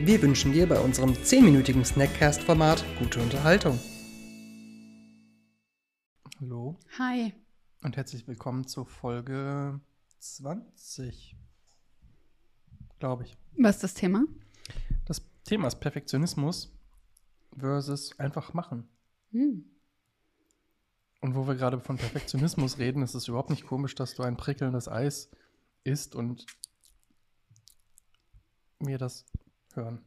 Wir wünschen dir bei unserem 10-minütigen Snackcast-Format gute Unterhaltung. Hallo Hi. und herzlich willkommen zur Folge 20, glaube ich. Was ist das Thema? Das Thema ist Perfektionismus versus einfach machen. Hm. Und wo wir gerade von Perfektionismus reden, ist es überhaupt nicht komisch, dass du ein prickelndes Eis isst und mir das hören.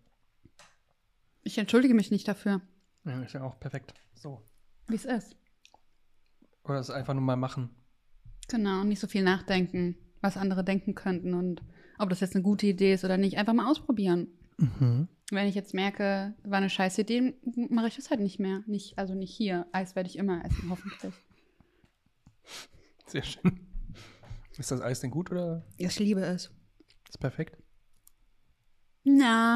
Ich entschuldige mich nicht dafür, Ja, ist ja auch perfekt. So. wie es ist. Oder es einfach nur mal machen. Genau, nicht so viel nachdenken, was andere denken könnten und ob das jetzt eine gute Idee ist oder nicht. Einfach mal ausprobieren. Mhm. Wenn ich jetzt merke, war eine scheiß Idee, mache ich das halt nicht mehr. Nicht, also nicht hier. Eis werde ich immer essen, hoffentlich. Sehr schön. Ist das Eis denn gut oder Ich liebe es. ist perfekt? Na.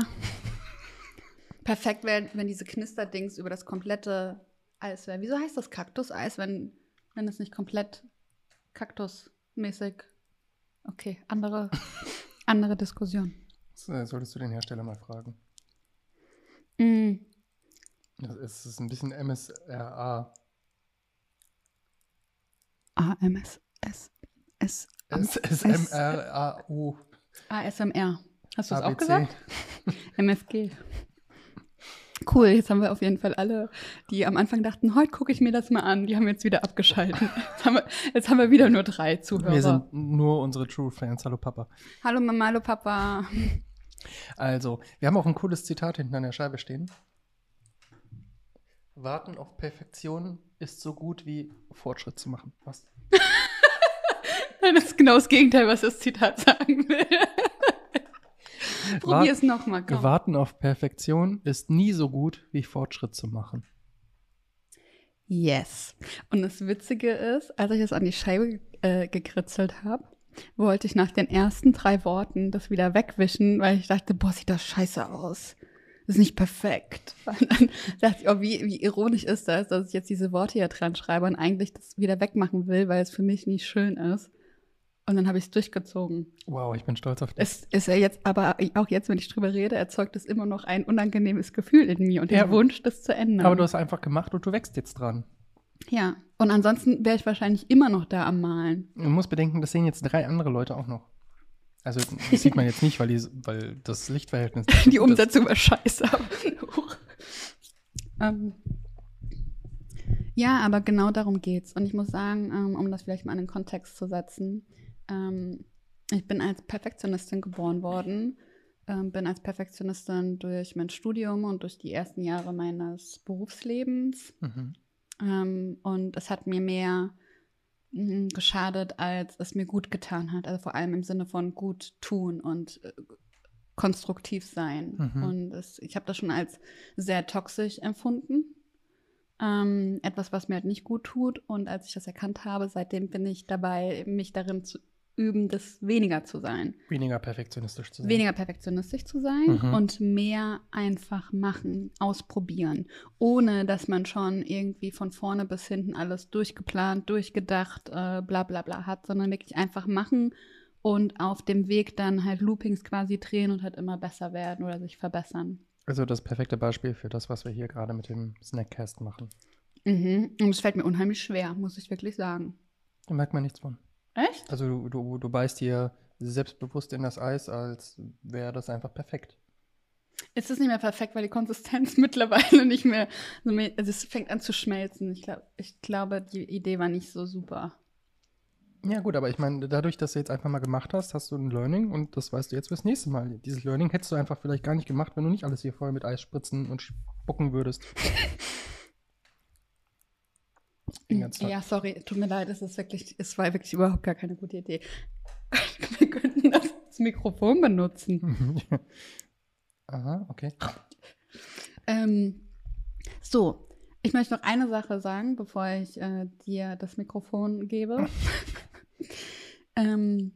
Perfekt wäre, wenn diese Knisterdings über das komplette Eis wäre. Wieso heißt das Kaktuseis, wenn, wenn es nicht komplett kaktusmäßig. Okay, andere, andere Diskussion. Solltest du den Hersteller mal fragen. Mm. Das ist, ist ein bisschen MSRA. AMS. S. S. S SMRAO. ASMR. Hast du das auch gesagt? MFG. Cool, jetzt haben wir auf jeden Fall alle, die am Anfang dachten, heute gucke ich mir das mal an, die haben jetzt wieder abgeschaltet. Jetzt haben wir, jetzt haben wir wieder nur drei Zuhörer. Wir sind nur unsere True Fans. Hallo Papa. hallo Mama, hallo Papa. Also, wir haben auch ein cooles Zitat hinten an der Scheibe stehen. Warten auf Perfektion ist so gut wie Fortschritt zu machen. Was? Nein, das ist genau das Gegenteil, was das Zitat sagen will. Probier Wart- es nochmal, komm. Warten auf Perfektion ist nie so gut wie Fortschritt zu machen. Yes. Und das Witzige ist, als ich es an die Scheibe äh, gekritzelt habe, wollte ich nach den ersten drei Worten das wieder wegwischen, weil ich dachte, boah, sieht das scheiße aus. Das ist nicht perfekt. Und dann dachte ich, oh, wie, wie ironisch ist das, dass ich jetzt diese Worte hier dran schreibe und eigentlich das wieder wegmachen will, weil es für mich nicht schön ist. Und dann habe ich es durchgezogen. Wow, ich bin stolz auf dich. Es ist ja jetzt, aber auch jetzt, wenn ich drüber rede, erzeugt es immer noch ein unangenehmes Gefühl in mir und Ja, Wunsch, das zu ändern. Aber du hast einfach gemacht und du wächst jetzt dran. Ja, und ansonsten wäre ich wahrscheinlich immer noch da am Malen. Du musst bedenken, das sehen jetzt drei andere Leute auch noch. Also das sieht man jetzt nicht, weil, die, weil das Lichtverhältnis. Die. Umsetzung war scheiße. ähm, ja, aber genau darum geht's. Und ich muss sagen, ähm, um das vielleicht mal in den Kontext zu setzen, ähm, ich bin als Perfektionistin geboren worden, ähm, bin als Perfektionistin durch mein Studium und durch die ersten Jahre meines Berufslebens Mhm. Ähm, und es hat mir mehr mm, geschadet, als es mir gut getan hat. Also vor allem im Sinne von gut tun und äh, konstruktiv sein. Mhm. Und es, ich habe das schon als sehr toxisch empfunden. Ähm, etwas, was mir halt nicht gut tut. Und als ich das erkannt habe, seitdem bin ich dabei, mich darin zu üben, das weniger zu sein Weniger perfektionistisch zu sein. weniger perfektionistisch zu sein Mhm. und mehr einfach machen, ausprobieren, ohne dass man schon irgendwie von vorne bis hinten alles durchgeplant, durchgedacht, äh, bla bla bla hat, sondern wirklich einfach machen und auf dem Weg dann halt Loopings quasi drehen und halt immer besser werden oder sich verbessern. Also das perfekte Beispiel für das, was wir hier gerade mit dem Snackcast machen. Mhm. Und es fällt mir unheimlich schwer, muss ich wirklich sagen. Da merkt man nichts von. Echt? Also du, du, du beißt hier selbstbewusst in das Eis, als wäre das einfach perfekt. Es ist nicht mehr perfekt, weil die Konsistenz mittlerweile nicht mehr, so mehr also es fängt an zu schmelzen. Ich, glaub, ich glaube, die Idee war nicht so super. Ja gut, aber ich meine, dadurch, dass du jetzt einfach mal gemacht hast, hast du ein Learning und das weißt du jetzt fürs nächste Mal. Dieses Learning hättest du einfach vielleicht gar nicht gemacht, wenn du nicht alles hier voll mit Eis spritzen und spucken würdest. Ja, sorry, tut mir leid, es ist wirklich, es war wirklich überhaupt gar keine gute Idee. Wir könnten das als Mikrofon benutzen. Aha, okay. Ähm, So, ich möchte noch eine Sache sagen, bevor ich äh, dir das Mikrofon gebe. ähm,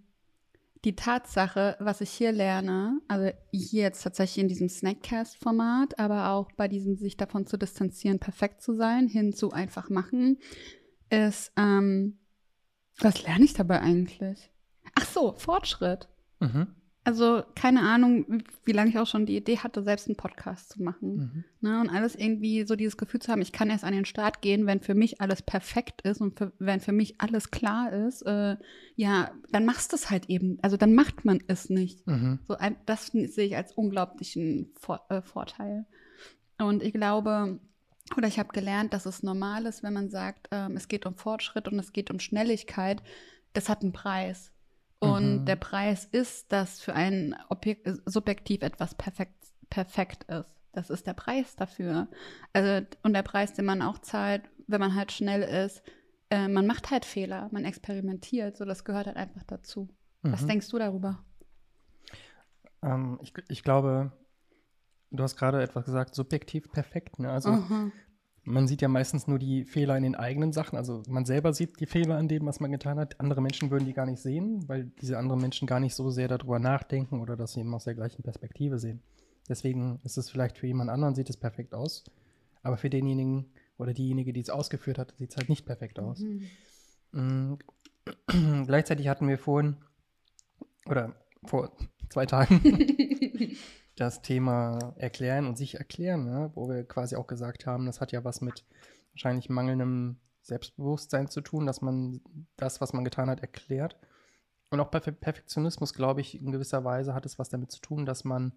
die Tatsache, was ich hier lerne, also hier jetzt tatsächlich in diesem Snackcast-Format, aber auch bei diesem sich davon zu distanzieren, perfekt zu sein, hin zu einfach machen, ist, ähm, was lerne ich dabei eigentlich? Ach so, Fortschritt. Mhm. Also keine Ahnung, wie lange ich auch schon die Idee hatte, selbst einen Podcast zu machen. Mhm. Ne? Und alles irgendwie so dieses Gefühl zu haben, ich kann erst an den Start gehen, wenn für mich alles perfekt ist und für, wenn für mich alles klar ist. Äh, ja, dann machst du es halt eben. Also dann macht man es nicht. Mhm. So ein, das sehe ich als unglaublichen Vor äh, Vorteil. Und ich glaube, oder ich habe gelernt, dass es normal ist, wenn man sagt, ähm, es geht um Fortschritt und es geht um Schnelligkeit. Das hat einen Preis. Und Mhm. der Preis ist, dass für einen Objekt, subjektiv etwas perfekt, perfekt ist. Das ist der Preis dafür. Also, und der Preis, den man auch zahlt, wenn man halt schnell ist, äh, man macht halt Fehler, man experimentiert. So, das gehört halt einfach dazu. Was Mhm. denkst du darüber? Ähm, ich, ich glaube, du hast gerade etwas gesagt, subjektiv perfekt. Ne? Also Mhm. Man sieht ja meistens nur die Fehler in den eigenen Sachen. Also man selber sieht die Fehler an dem, was man getan hat. Andere Menschen würden die gar nicht sehen, weil diese anderen Menschen gar nicht so sehr darüber nachdenken oder das eben aus der gleichen Perspektive sehen. Deswegen ist es vielleicht für jemand anderen, sieht es perfekt aus. Aber für denjenigen oder diejenige, die es ausgeführt hat, sieht es halt nicht perfekt aus. Mhm. Mm, Gleichzeitig hatten wir vorhin, oder vor zwei Tagen, das Thema Erklären und sich erklären, ne? wo wir quasi auch gesagt haben, das hat ja was mit wahrscheinlich mangelndem Selbstbewusstsein zu tun, dass man das, was man getan hat, erklärt. Und auch bei Perfe- Perfektionismus, glaube ich, in gewisser Weise hat es was damit zu tun, dass man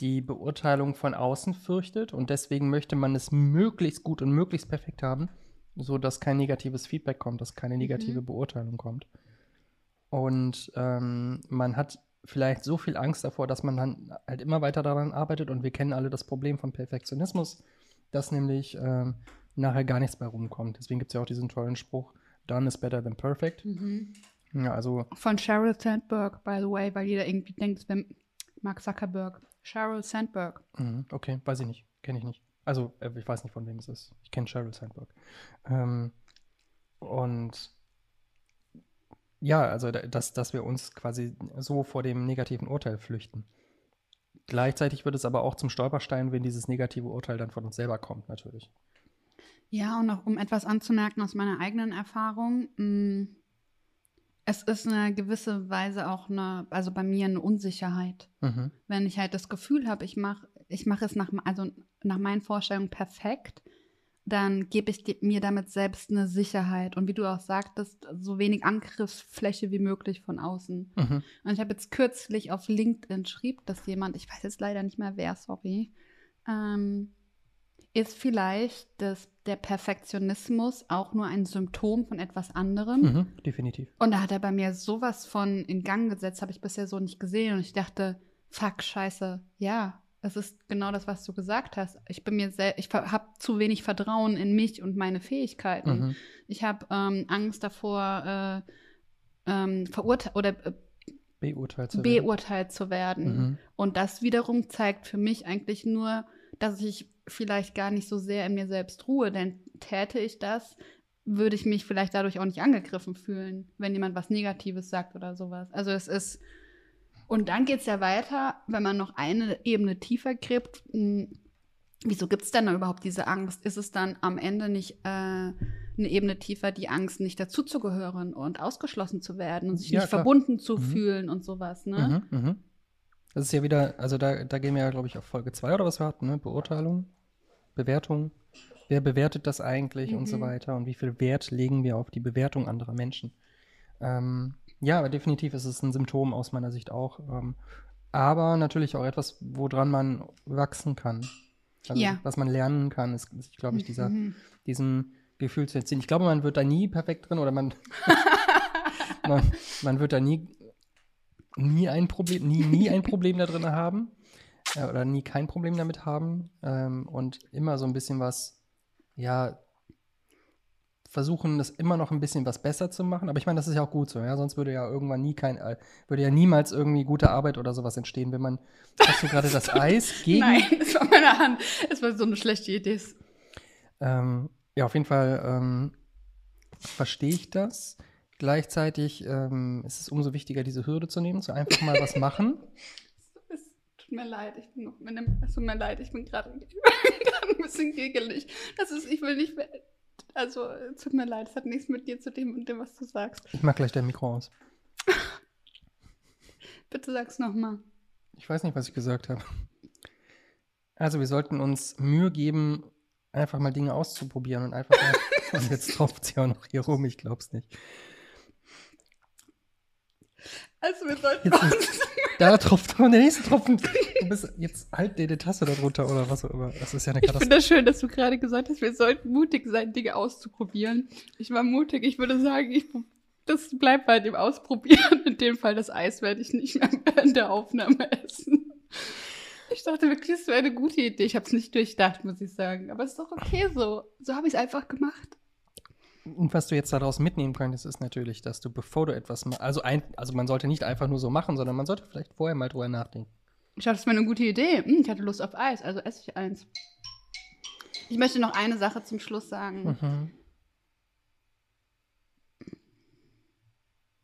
die Beurteilung von außen fürchtet und deswegen möchte man es möglichst gut und möglichst perfekt haben, so dass kein negatives Feedback kommt, dass keine negative Beurteilung kommt. Und ähm, man hat vielleicht so viel Angst davor, dass man dann halt immer weiter daran arbeitet und wir kennen alle das Problem von Perfektionismus, dass nämlich ähm, nachher gar nichts bei rumkommt. Deswegen gibt es ja auch diesen tollen Spruch, done is better than perfect. Mhm. Ja, also Von Sheryl Sandberg, by the way, weil jeder irgendwie denkt, wäre Mark Zuckerberg. Sheryl Sandberg. Mhm, Okay, weiß ich nicht. Kenne ich nicht. Also, äh, ich weiß nicht, von wem es ist. Ich kenne Sheryl Sandberg. Ähm, und ja, also, da- dass, dass wir uns quasi so vor dem negativen Urteil flüchten. Gleichzeitig wird es aber auch zum Stolperstein, wenn dieses negative Urteil dann von uns selber kommt, natürlich. Ja, und noch um etwas anzumerken aus meiner eigenen Erfahrung. mh, Es ist eine gewisse Weise auch eine, also bei mir eine Unsicherheit. Mhm. Wenn ich halt das Gefühl habe, ich mache ich mach es nach, also nach meinen Vorstellungen perfekt, dann gebe ich mir damit selbst eine Sicherheit. Und wie du auch sagtest, so wenig Angriffsfläche wie möglich von außen. Mhm. Und ich habe jetzt kürzlich auf LinkedIn schrieb, dass jemand, ich weiß jetzt leider nicht mehr wer, sorry, ähm, ist vielleicht das, der Perfektionismus auch nur ein Symptom von etwas anderem. Mhm. Definitiv. Und da hat er bei mir sowas von in Gang gesetzt, habe ich bisher so nicht gesehen. Und ich dachte, fuck, scheiße, ja, es ist genau das, was du gesagt hast. Ich bin mir sehr, ich habe zu wenig Vertrauen in mich und meine Fähigkeiten. Mhm. Ich habe ähm, Angst davor, äh, ähm, verurteilt oder äh, Beurteilt zu werden. beurteilt zu werden. Mhm. Und das wiederum zeigt für mich eigentlich nur, dass ich vielleicht gar nicht so sehr in mir selbst ruhe. Denn täte ich das, würde ich mich vielleicht dadurch auch nicht angegriffen fühlen, wenn jemand was Negatives sagt oder sowas. Also es ist. Und dann geht es ja weiter, wenn man noch eine Ebene tiefer gräbt. mh, Wieso gibt es denn da überhaupt diese Angst? Ist es dann am Ende nicht äh, eine Ebene tiefer, die Angst, nicht dazuzugehören und ausgeschlossen zu werden und sich Ja, nicht klar. verbunden zu Mhm. fühlen und sowas, ne? Mhm, mhm. Das ist ja wieder, also da, da gehen wir ja, glaube ich, auf Folge 2 oder was wir hatten, ne? Beurteilung, Bewertung. Wer bewertet das eigentlich und so Mhm. weiter und wie viel Wert legen wir auf die Bewertung anderer Menschen? Ähm, ja, aber definitiv ist es ein Symptom aus meiner Sicht auch. Ähm, aber natürlich auch etwas, woran man wachsen kann. Also, Ja. was man lernen kann, ist, ist glaube ich, dieser, Mhm. diesem Gefühl zu entziehen. Ich glaube, man wird da nie perfekt drin oder man, man, man wird da nie, nie ein Problem, nie, nie ein Problem da drin haben äh, oder nie kein Problem damit haben ähm, und immer so ein bisschen was, ja, versuchen, das immer noch ein bisschen was besser zu machen. Aber ich meine, das ist ja auch gut so, ja. Sonst würde ja irgendwann nie kein, äh, würde ja niemals irgendwie gute Arbeit oder sowas entstehen, wenn man, hast du gerade das Eis gegen. Nein, es war meine Hand. Es war so eine schlechte Idee. Ähm, ja, auf jeden Fall ähm, verstehe ich das. Gleichzeitig ähm, ist es umso wichtiger, diese Hürde zu nehmen, so einfach mal was machen. Es tut mir leid, ich bin noch mit dem, es tut mir leid, ich bin gerade ein bisschen giggelig. Das ist, ich will nicht, also es tut mir leid, es hat nichts mit dir zu dem und dem, was du sagst. Ich mach gleich dein Mikro aus. Bitte sag's nochmal. Ich weiß nicht, was ich gesagt habe. Also wir sollten uns Mühe geben, einfach mal Dinge auszuprobieren und einfach mal, und jetzt tropft sie auch noch hier rum, ich glaub's nicht. Also wir sollten Jetzt uns, Da tropft und der nächste Tropfen. Du bist, jetzt halt dir die Tasse da drunter oder was auch immer. Das ist ja eine ich finde Katastrophe. das schön, dass du gerade gesagt hast, wir sollten mutig sein, Dinge auszuprobieren. Ich war mutig, ich würde sagen, ich, das bleibt bei dem Ausprobieren. In dem Fall das Eis werde ich nicht mehr während der Aufnahme essen. Ich dachte wirklich, das wäre eine gute Idee. Ich habe es nicht durchdacht, muss ich sagen. Aber es ist doch okay so. So habe ich es einfach gemacht. Und was du jetzt daraus mitnehmen könntest, ist natürlich, dass du, bevor du etwas machst, also, ein, also man sollte nicht einfach nur so machen, sondern man sollte vielleicht vorher mal drüber nachdenken. Ich dachte, das wäre eine gute Idee. Hm, ich hatte Lust auf Eis, also esse ich eins. Ich möchte noch eine Sache zum Schluss sagen. Mhm.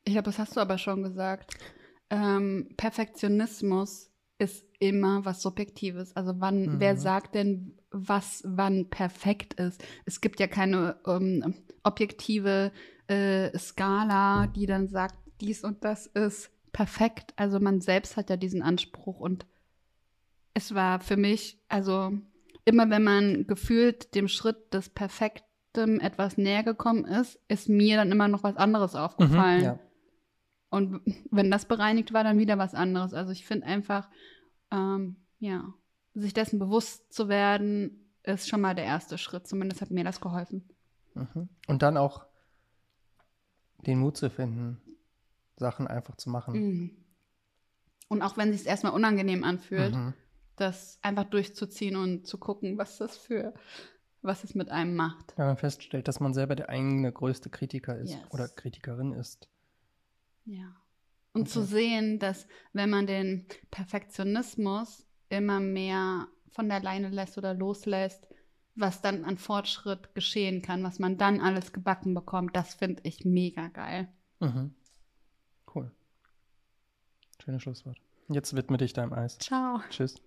Ich glaube, das hast du aber schon gesagt. Ähm, Perfektionismus ist immer was Subjektives. Also wann, Mhm. wer sagt denn, was wann perfekt ist? Es gibt ja keine ähm, objektive äh, Skala, die dann sagt, dies und das ist perfekt. Also man selbst hat ja diesen Anspruch und es war für mich, also immer wenn man gefühlt dem Schritt des Perfektem etwas näher gekommen ist, ist mir dann immer noch was anderes aufgefallen. Mhm, ja. Und wenn das bereinigt war, dann wieder was anderes. Also ich finde einfach, ähm, ja, sich dessen bewusst zu werden, ist schon mal der erste Schritt. Zumindest hat mir das geholfen. Mhm. Und dann auch den Mut zu finden, Sachen einfach zu machen. Mhm. Und auch wenn es sich erstmal unangenehm anfühlt, Mhm. das einfach durchzuziehen und zu gucken, was das für, was es mit einem macht. Wenn man feststellt, dass man selber der eigene größte Kritiker ist Yes. oder Kritikerin ist. Ja. Und Okay. zu sehen, dass wenn man den Perfektionismus immer mehr von der Leine lässt oder loslässt, was dann an Fortschritt geschehen kann, was man dann alles gebacken bekommt, das finde ich mega geil. Mhm. Cool. Schönes Schlusswort. Jetzt widme dich deinem Eis. Ciao. Tschüss.